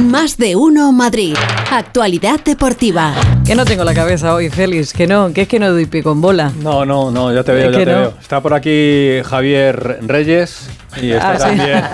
Más de uno Madrid. Actualidad deportiva. Que no tengo la cabeza hoy, Félix, que no, que es que no doy pie con bola. No, no, no, ya te veo, Es ya te no. veo. Está por aquí Javier Reyes y está Ah, sí. también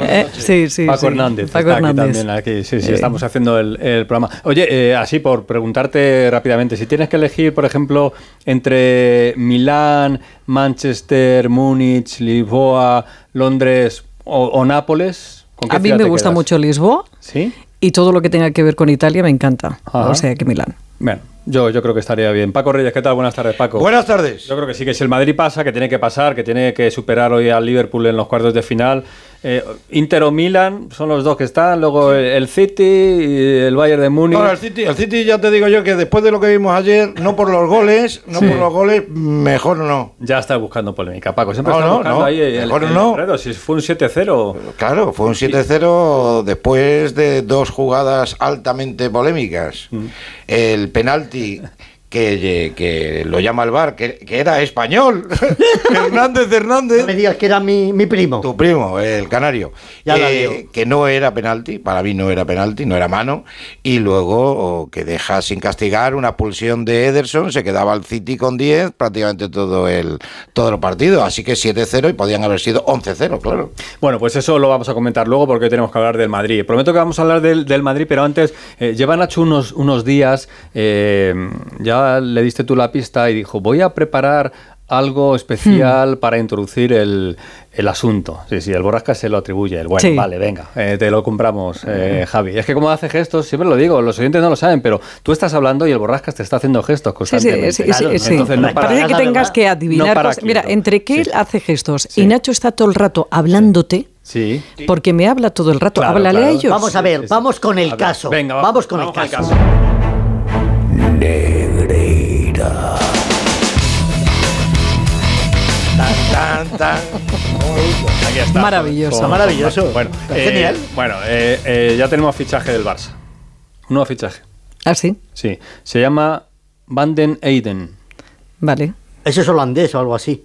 Eh, sí, sí, Paco sí. Hernández. Paco está aquí Hernández. también, aquí. Sí, sí, Eh. estamos haciendo el, el programa. Oye, eh, así por preguntarte rápidamente, si tienes que elegir, por ejemplo, entre Milán, Manchester, Múnich, Lisboa, Londres o, o Nápoles, ¿con qué A mí me gusta quedas? mucho Lisboa ¿Sí? y todo lo que tenga que ver con Italia me encanta. Ajá. O sea que Milán. Bueno, yo, yo creo que estaría bien. Paco Reyes, ¿qué tal? Buenas tardes, Paco. Buenas tardes. Yo creo que sí, que si el Madrid pasa, que tiene que pasar, que tiene que superar hoy al Liverpool en los cuartos de final. Eh, Inter o Milan son los dos que están, luego el- el City y el Bayern de Múnich. Ahora, el City, el City ya te digo yo que después de lo que vimos ayer, no por los goles, no Sí. por los goles, mejor no. Ya está buscando polémica, Paco. Siempre No, está no, buscando no, ahí el, mejor el no. enredo. Si fue un 7-0. Claro, fue un 7-0 después de dos jugadas altamente polémicas. Mm. El penalti the que, que lo llama el VAR, que, que era español. Hernández Hernández. No me digas que era mi, mi primo. Tu primo, el canario. Ya Eh, que no era penalti, para mí no era penalti, no era mano. Y luego oh, que deja sin castigar una pulsión de Ederson, se quedaba el City con 10 prácticamente todo el, todo el partido. Así que 7-0 y podían haber sido 11-0, claro. Bueno, pues eso lo vamos a comentar luego porque hoy tenemos que hablar del Madrid. Prometo que vamos a hablar del, del Madrid, pero antes, eh, lleva Nacho unos, unos días, eh, ya le diste tú la pista y dijo, voy a preparar algo especial para introducir el, el asunto. Sí, sí, el Borrasca se lo atribuye. El, bueno, Sí. vale, venga, eh, te lo compramos, eh, Javi. Es que como hace gestos, siempre lo digo, los oyentes no lo saben, pero tú estás hablando y el Borrascas te está haciendo gestos Sí, sí, constantemente. sí, sí, Claro, sí. Entonces no para, Parece que tengas verdad. que adivinar No para cosas. Mira, entre que Sí. él hace gestos Sí. y Nacho está todo el rato hablándote, Sí. porque me habla todo el rato. Claro, Háblale claro. a ellos. Vamos a ver, sí, sí. vamos con el caso. venga, va- vamos con vamos el con el caso. Tan, tan. Aquí está. Maravilloso. Con- Maravilloso. Bueno, eh, genial. Bueno, eh, eh, ya tenemos fichaje del Barça. Un nuevo fichaje. ¿Ah, sí? Sí. Se llama Van den Eyden. Vale. Eso es holandés o algo así.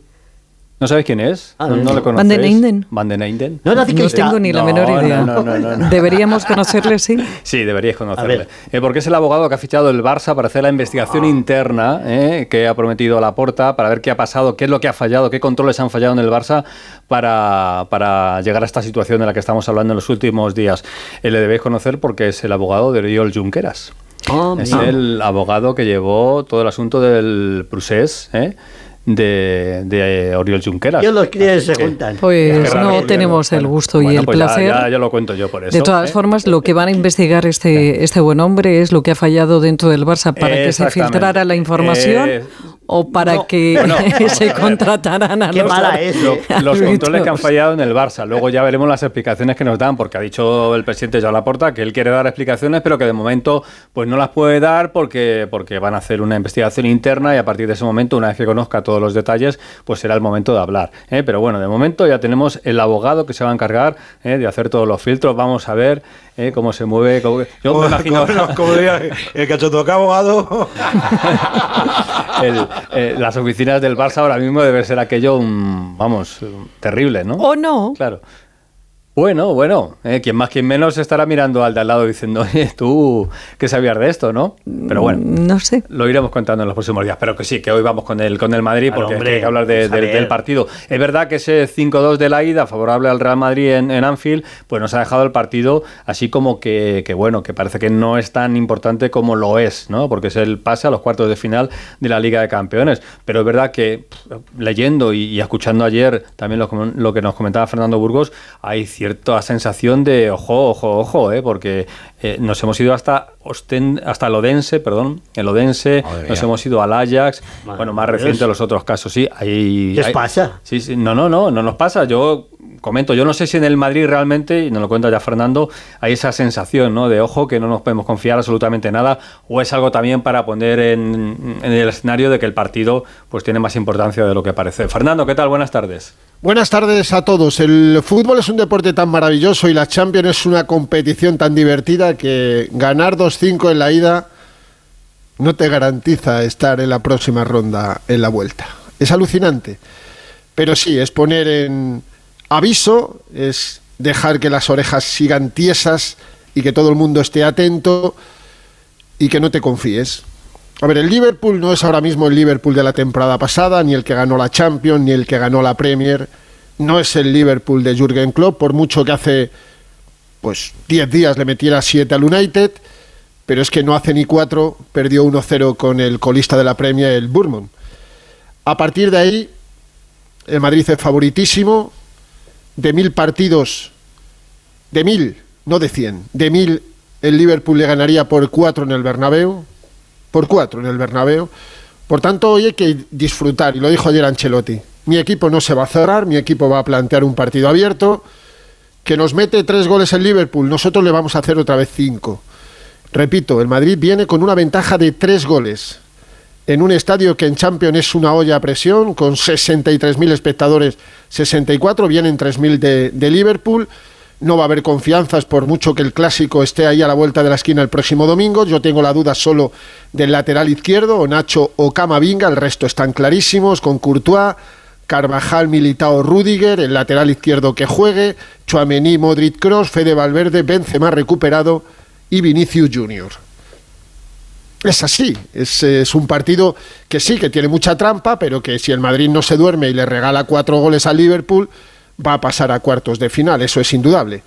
¿No sabéis quién es? Ah, ¿No, no. no le Van den Eyden. Van den Eyden. No No ciclista. tengo ni la No, menor no, idea. no, no, no, no. Deberíamos conocerle, sí. Sí, deberíais conocerle. A. Eh, porque es el abogado que ha fichado el Barça para hacer la investigación interna eh, que ha prometido la porta para ver qué ha pasado, qué es lo que ha fallado, qué controles han fallado en el Barça para, para llegar a esta situación de la que estamos hablando en los últimos días. Eh, le debéis conocer porque es el abogado de Oriol Junqueras. Ah, Es mira. el abogado que llevó todo el asunto del procés ¿eh? De, de Oriol Junqueras. Yo los críos se juntan. Pues no tenemos el Bueno, gusto y el pues placer. Ya, ya lo cuento yo por eso. de todas ¿eh? formas, lo que van a investigar este, este buen hombre es lo que ha fallado dentro del Barça para que se filtrara la información Eh, o para no, que bueno, se contrataran a Qué los mala es, Lo- ¿eh? los controles que han fallado en el Barça. Luego ya veremos las explicaciones que nos dan, porque ha dicho el presidente Joan Laporta que él quiere dar explicaciones, pero que de momento pues no las puede dar porque, porque van a hacer una investigación interna y a partir de ese momento, una vez que conozca todos los detalles, pues será el momento de hablar. ¿eh? Pero bueno, de momento ya tenemos el abogado que se va a encargar ¿eh? de hacer todos los filtros. Vamos a ver ¿eh? cómo se mueve. cómo- Yo me imagino Como- diría el cachoto que abogado. el- eh, las oficinas del Barça ahora mismo debe ser aquello, un, vamos, terrible, ¿no? O no. Claro. Bueno, bueno, eh, quien más, quien menos estará mirando al de al lado diciendo, oye, tú, ¿qué sabías de esto, no? Pero bueno, No sé. lo iremos contando en los próximos días. Pero que sí, que hoy vamos con el, con el Madrid porque hombre, hay que hablar de- ver. del partido. Es verdad que ese 5-2 de la ida, favorable al Real Madrid en, en Anfield, pues nos ha dejado el partido así como que, que, bueno, que parece que no es tan importante como lo es, ¿no? Porque es el pase a los cuartos de final de la Liga de Campeones. Pero es verdad que pff, leyendo y, y escuchando ayer también lo, lo que nos comentaba Fernando Burgos, hay cierta sensación de ojo, ojo, ojo, ¿eh? porque eh, nos hemos ido hasta Hasta el Odense, perdón, el Odense, Madre nos mía. hemos ido al Ajax, Madre bueno, más Dios. reciente los otros casos, sí. Hay, ¿Qué os hay- pasa? Sí, sí, no, no, no, no nos pasa. Yo comento, yo no sé si en el Madrid realmente, y nos lo cuenta ya Fernando, hay esa sensación, ¿no? De ojo, que no nos podemos confiar absolutamente nada, o es algo también para poner en, en el escenario de que el partido pues tiene más importancia de lo que parece. Fernando, ¿qué tal? Buenas tardes. Buenas tardes a todos. El fútbol es un deporte tan maravilloso y la Champions es una competición tan divertida que ganar 2-5 en la ida no te garantiza estar en la próxima ronda en la vuelta. Es alucinante. Pero sí, es poner en aviso, es dejar que las orejas sigan tiesas y que todo el mundo esté atento y que no te confíes. A ver, el Liverpool no es ahora mismo el Liverpool de la temporada pasada, ni el que ganó la Champions, ni el que ganó la Premier. No es el Liverpool de Jürgen Klopp, por mucho que hace pues 10 días le metiera 7 al United, pero es que no hace ni 4, perdió 1-0 con el colista de la Premier, el Bournemouth. A partir de ahí, el Madrid es favoritísimo. De mil partidos, de mil, no de cien, de mil, el Liverpool le ganaría por cuatro en el Bernabéu. Por cuatro en el Bernabéu. Por tanto, hoy hay que disfrutar, y lo dijo ayer Ancelotti. Mi equipo no se va a cerrar, mi equipo va a plantear un partido abierto, que nos mete tres goles el Liverpool, nosotros le vamos a hacer otra vez cinco. Repito, el Madrid viene con una ventaja de tres goles en un estadio que en Champions es una olla a presión, con 63.000 espectadores, 64, vienen 3.000 de, de Liverpool. No va a haber confianzas por mucho que el clásico esté ahí a la vuelta de la esquina el próximo domingo. Yo tengo la duda solo del lateral izquierdo, o Nacho o Camavinga, el resto están clarísimos, con Courtois, Carvajal, Militao, Rudiger, el lateral izquierdo que juegue, Chuamení, Modric, Cross, Fede Valverde, Benzema recuperado y Vinicius Junior. Es así, es, es, un partido que sí, que tiene mucha trampa, pero que si el Madrid no se duerme y le regala cuatro goles al Liverpool, va a pasar a cuartos de final, eso es indudable.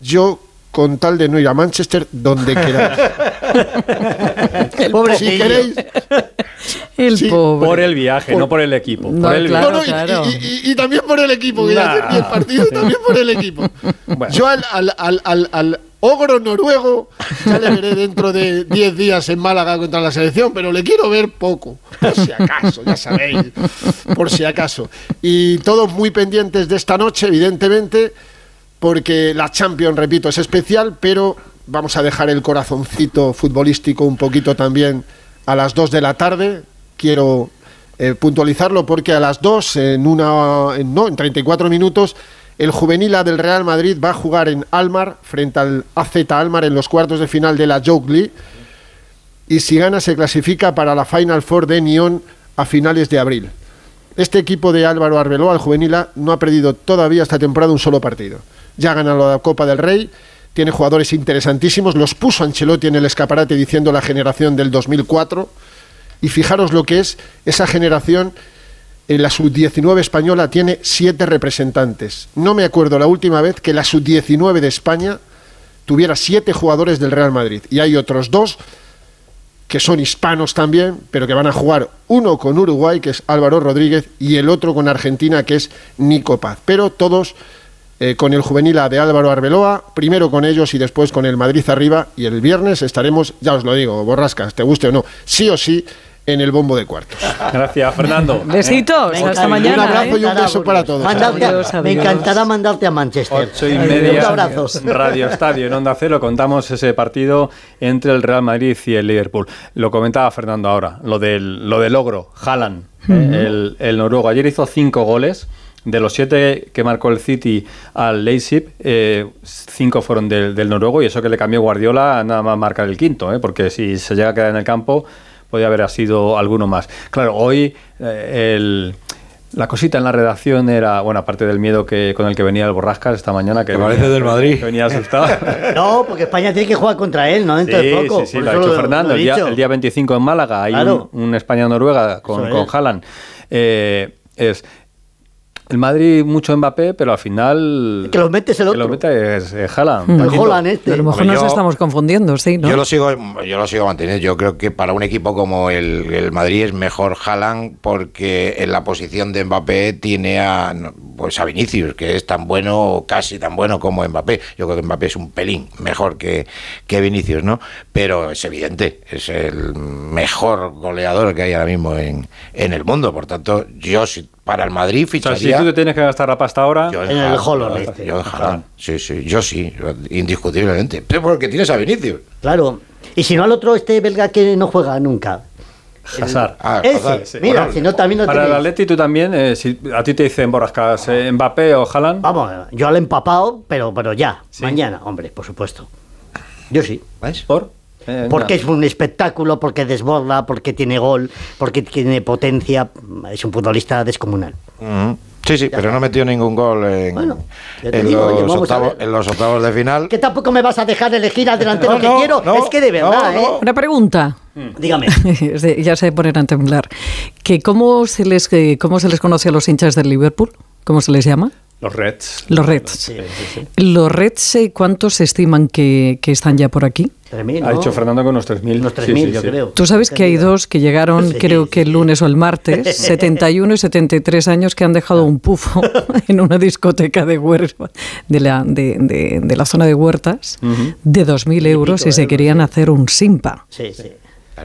Yo, con tal de no ir a Manchester, donde queráis. Pobre si queréis, El Sí, pobre. Por el viaje, no por el equipo. No, por el claro. No, no, y, claro. y- y- y también por el equipo, que ya Nah. hacer 10 partidos también por el equipo. Bueno. Yo al, al, al, al- al ogro noruego ya le veré dentro de 10 días en Málaga contra la selección, pero le quiero ver poco, por si acaso, ya sabéis, por si acaso. Y todos muy pendientes de esta noche, evidentemente, porque la Champions, repito, es especial, pero vamos a dejar el corazoncito futbolístico un poquito también a las 2 de la tarde. Quiero eh, puntualizarlo porque a las 2, en, una, no, en 34 minutos, el juvenil A del Real Madrid va a jugar en Almar frente al AZ Almar en los cuartos de final de la League. Y si gana, se clasifica para la Final Four de Nyon a finales de abril. Este equipo de Álvaro Arbeloa, el juvenil A, no ha perdido todavía esta temporada un solo partido. Ya ha ganado la Copa del Rey, tiene jugadores interesantísimos, los puso Ancelotti en el escaparate diciendo la generación del 2004. Y fijaros lo que es esa generación en la sub-19 española tiene siete representantes. No me acuerdo la última vez que la sub-19 de España tuviera siete jugadores del Real Madrid. Y hay otros dos que son hispanos también, pero que van a jugar uno con Uruguay, que es Álvaro Rodríguez, y el otro con Argentina, que es Nico Paz. Pero todos eh, con el juvenil A de Álvaro Arbeloa, primero con ellos y después con el Madrid arriba. Y el viernes estaremos, ya os lo digo, borrascas, te guste o no, sí o sí, en el bombo de cuartos. Gracias, Fernando. Besitos, Venga, hasta un mañana. abrazo ¿eh? y un beso para todos. Mandarte a- Adiós, me encantará mandarte a Manchester. Ocho y Un media. abrazo. Radio Estadio en Onda Cero contamos ese partido entre el Real Madrid y el Liverpool. Lo comentaba Fernando ahora, lo del, lo del logro, Haaland, eh, el, el noruego. Ayer hizo cinco goles. De los siete que marcó el City al Leipzig, eh, cinco fueron del, del noruego y eso que le cambió Guardiola nada más marcar el quinto, eh, porque si se llega a quedar en el campo podía haber sido alguno más. Claro, hoy eh, el, la cosita en la redacción era, bueno, aparte del miedo que con el que venía el Borrascas esta mañana, que, Que parece venía- del Madrid. que venía asustado. No, porque España tiene que jugar contra él, ¿no? Dentro de poco. sí, sí, lo ha dicho Fernando. lo he El día, el día 25 en Málaga hay Claro. un, un España-Noruega con, con. Haaland. Eh, es el Madrid mucho Mbappé, pero al final... Que lo mete es el que otro. lo mete es, es Haaland. El. Holland este. A lo mejor nos yo- estamos confundiendo, sí, ¿no? Yo lo sigo, yo lo sigo manteniendo. Yo creo que para un equipo como el, el Madrid es mejor Haaland porque en la posición de Mbappé tiene a pues a Vinicius, que es tan bueno, casi tan bueno como Mbappé. Yo creo que Mbappé es un pelín mejor que, que Vinicius, ¿no? Pero es evidente, es el mejor goleador que hay ahora mismo en, en el mundo. Por tanto, yo si para el Madrid O sea, si ficharía. tú te tienes que gastar la pasta ahora... yo En el Holland este. en Haaland. Sí, sí, yo sí, indiscutiblemente. Pero porque tienes a Vinicius. Claro. Y si no al otro, este belga que no juega nunca. Hazard. Ah, Ese. Hazard. Mira, Bueno, si no también lo Para el. Atleti tú también, eh, si a ti te dicen Borrascas, eh, Mbappé o Haaland... Vamos, yo al empapado, pero, pero ya. Sí. Mañana, hombre, por supuesto. Yo sí. ¿Ves? ¿Por? Eh, Porque no. es un espectáculo, porque desborda, porque tiene gol, porque tiene potencia. Es un futbolista descomunal. Ujú. Sí, sí, pero no metió ningún gol en, Bueno, digo, los octavos, ver. en los octavos de final. Que tampoco me vas a dejar elegir al delantero No, que no, quiero. no, es que de verdad, no, no. ¿eh? Una pregunta. Dígame. Es de- ya se ponen a temblar. Que ¿cómo, se les, que ¿Cómo se les conoce a los hinchas del Liverpool? ¿Cómo se les llama? Los Reds. Los Reds. Sí, sí, sí. ¿Los Reds eh, cuántos se estiman que, que están ya por aquí? 3.000, Ha ¿no? dicho Fernando que unos 3.000. Unos Sí, 3.000, sí, yo creo. Tú sabes que hay dos que llegaron, Sí, creo que el sí. lunes o el martes, 71 y 73 años, que han dejado un pufo en una discoteca de, Huer- de, la, de, de- de la zona de Huertas de 2.000 euros y se euros, querían hacer un simpa. Sí, sí.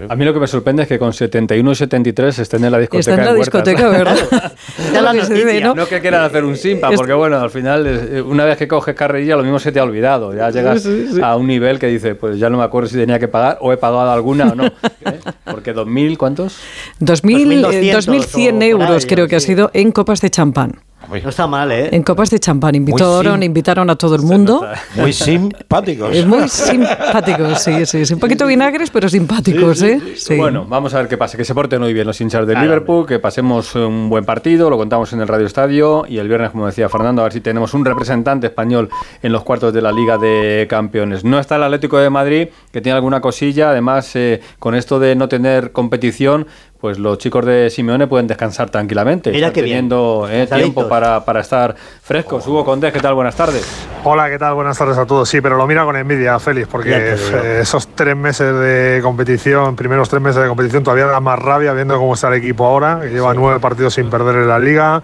A mí lo que me sorprende es que con 71 y 73 estén en la discoteca. Está en la discoteca, ¿verdad? Da la noticia. ¿no? No que quieran hacer un simpa, porque bueno, al final, eh, una vez que coges carrerilla, lo mismo se te ha olvidado. Ya llegas Sí, sí. a un nivel que dice, pues ya no me acuerdo si tenía que pagar o he pagado alguna o no. ¿eh? Porque 2.000, ¿cuántos? 2.000, eh, 2.200 2.100 o por euros ahí, creo que ha sido en copas de champán. No está mal, ¿eh? En copas de champán. Invitaron, sim- invitaron a todo el mundo. Muy simpáticos. Es muy simpático, sí, sí. sí. Un poquito vinagres, pero simpáticos, ¿eh? Sí. Bueno, vamos a ver qué pasa. Que se porten muy bien los hinchas del Liverpool, que pasemos un buen partido, lo contamos en el Radio Estadio y el viernes, como decía Fernando, a ver si tenemos un representante español en los cuartos de la Liga de Campeones. No está el Atlético de Madrid, que tiene alguna cosilla. Además, eh, con esto de no tener competición, pues los chicos de Simeone pueden descansar tranquilamente. Mira bien. teniendo eh, tiempo para, para estar frescos. Hugo Condés, ¿qué tal? Buenas tardes. Hola, ¿qué tal? Buenas tardes a todos. Sí, pero lo mira con envidia, Félix, porque eh, esos tres meses de competición, primeros tres meses de competición, todavía da más rabia viendo cómo está el equipo ahora, que lleva nueve partidos sin perder en la liga,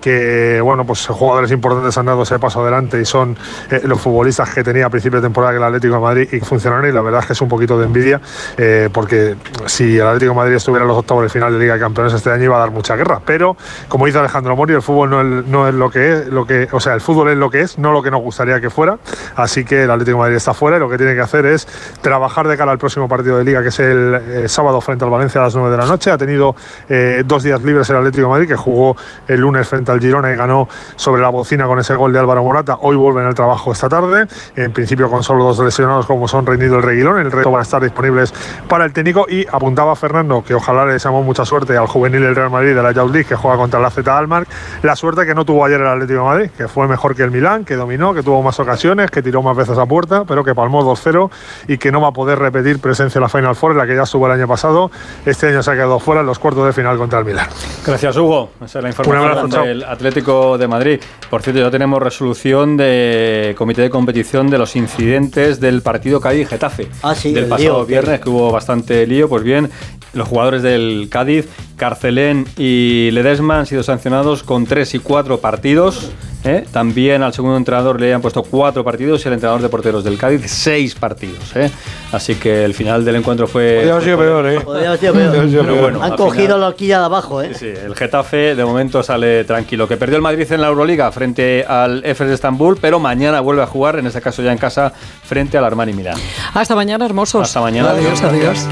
que, bueno, pues jugadores importantes han dado ese paso adelante y son eh, los futbolistas que tenía a principio de temporada que el Atlético de Madrid y funcionaron y la verdad es que es un poquito de envidia, eh, porque si el Atlético de Madrid estuviera en los octavos de final de Liga de Campeones este año iba a dar mucha guerra, pero como dice Alejandro Mori, el fútbol no es, no es lo que es, lo que, o sea, el fútbol es lo que es, no lo que nos gustaría que fuera, así que el Atlético Madrid está fuera y lo que tiene que hacer es trabajar de cara al próximo partido de Liga, que es el eh, sábado frente al Valencia a las 9 de la noche. Ha tenido eh, dos días libres el Atlético Madrid, que jugó el lunes frente al Girona y ganó sobre la bocina con ese gol de Álvaro Morata. Hoy vuelven al trabajo esta tarde, en principio con solo dos lesionados como son Reinido y Reguilón. El resto van a estar disponibles para el técnico y apuntaba Fernando que ojalá le deseamos mucha suerte al juvenil del Real Madrid de la Youth League que juega contra la Z Almar. La suerte que no tuvo ayer el Atlético de Madrid, que fue mejor que el Milán, que dominó, que tuvo más ocasiones, que tiró más veces a puerta, pero que palmó 2-0 y que no va a poder repetir presencia en la Final Four, en la que ya estuvo el año pasado. Este año se ha quedado fuera en los cuartos de final contra el Milán. Gracias, Hugo. Esa es la Un abrazo, información del Atlético de Madrid. Por cierto, ya tenemos resolución de comité de competición de los incidentes del partido Cádiz-Getafe. Ah, sí, del el pasado lío, viernes, que hubo bastante lío. Pues bien, los jugadores del Cádiz, Carcelén y Ledesma, han sido sancionados con tres y cuatro partidos. ¿eh? También al segundo entrenador le han puesto cuatro partidos y al entrenador de porteros del Cádiz seis partidos. ¿eh? Así que el final del encuentro fue. Podría haber sido peor, ¿eh? Podría haber sido peor. Podría haber sido Pero bueno, Han cogido la horquilla de abajo, ¿eh? Sí, el Getafe de momento sale tranquilo. Que perdió el Madrid en la Euroliga frente al Efes de Estambul, pero mañana vuelve a jugar, en este caso ya en casa, frente al Armani Milán. Hasta mañana, hermosos. Hasta mañana. Adiós, adiós.